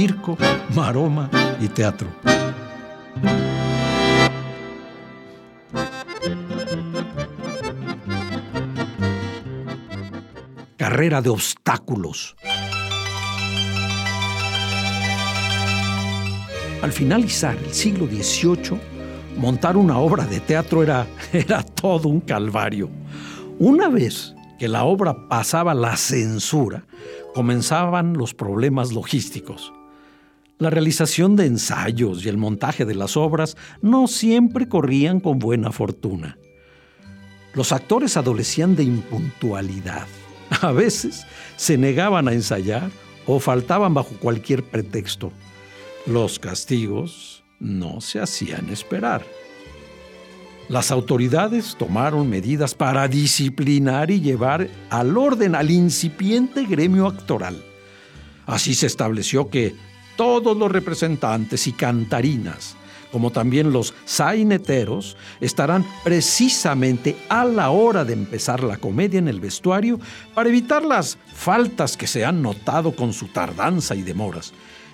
Circo, maroma y teatro. Carrera de obstáculos. Al finalizar el siglo XVIII, montar una obra de teatro era, era todo un calvario. Una vez que la obra pasaba la censura, comenzaban los problemas logísticos. La realización de ensayos y el montaje de las obras no siempre corrían con buena fortuna. Los actores adolecían de impuntualidad. A veces se negaban a ensayar o faltaban bajo cualquier pretexto. Los castigos no se hacían esperar. Las autoridades tomaron medidas para disciplinar y llevar al orden al incipiente gremio actoral. Así se estableció que todos los representantes y cantarinas, como también los saineteros, estarán precisamente a la hora de empezar la comedia en el vestuario para evitar las faltas que se han notado con su tardanza y demoras.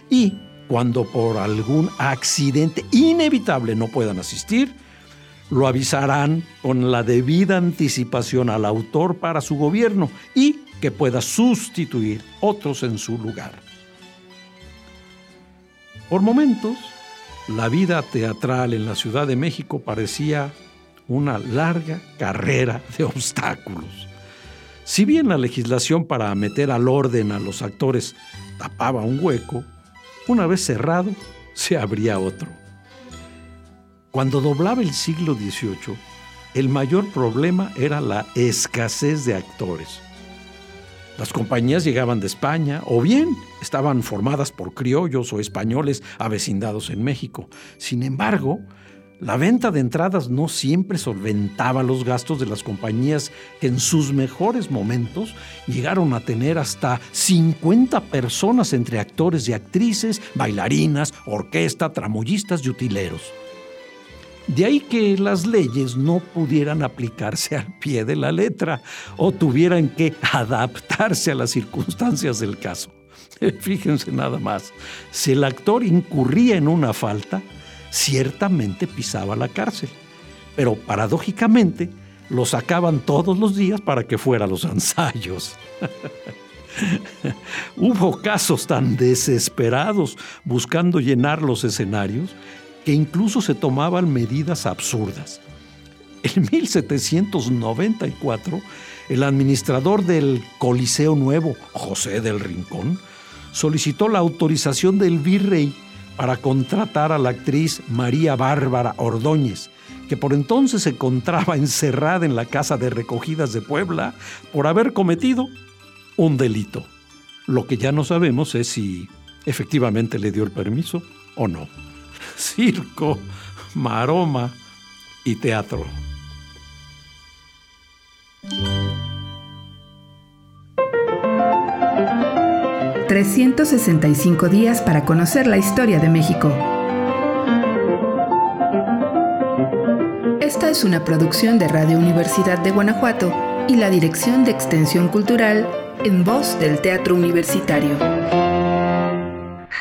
Y cuando por algún accidente inevitable no puedan asistir, lo avisarán con la debida anticipación al autor para su gobierno y que pueda sustituir otros en su lugar. Por momentos, la vida teatral en la Ciudad de México parecía una larga carrera de obstáculos. Si bien la legislación para meter al orden a los actores tapaba un hueco, una vez cerrado, se abría otro. Cuando doblaba el siglo XVIII, el mayor problema era la escasez de actores. Las compañías llegaban de España o bien estaban formadas por criollos o españoles avecindados en México. Sin embargo, la venta de entradas no siempre solventaba los gastos de las compañías que en sus mejores momentos llegaron a tener hasta 50 personas entre actores y actrices, bailarinas, orquesta, tramoyistas y utileros. De ahí que las leyes no pudieran aplicarse al pie de la letra o tuvieran que adaptarse a las circunstancias del caso. Fíjense nada más, si el actor incurría en una falta, ciertamente pisaba la cárcel, pero paradójicamente lo sacaban todos los días para que fuera a los ensayos. Hubo casos tan desesperados buscando llenar los escenarios que incluso se tomaban medidas absurdas. En 1794, el administrador del Coliseo Nuevo, José del Rincón, solicitó la autorización del virrey para contratar a la actriz María Bárbara Ordóñez, que por entonces se encontraba encerrada en la casa de recogidas de Puebla por haber cometido un delito. Lo que ya no sabemos es si efectivamente le dio el permiso o no. Circo, maroma y teatro. 365 días para conocer la historia de México. Esta es una producción de Radio Universidad de Guanajuato y la Dirección de Extensión Cultural en voz del Teatro Universitario.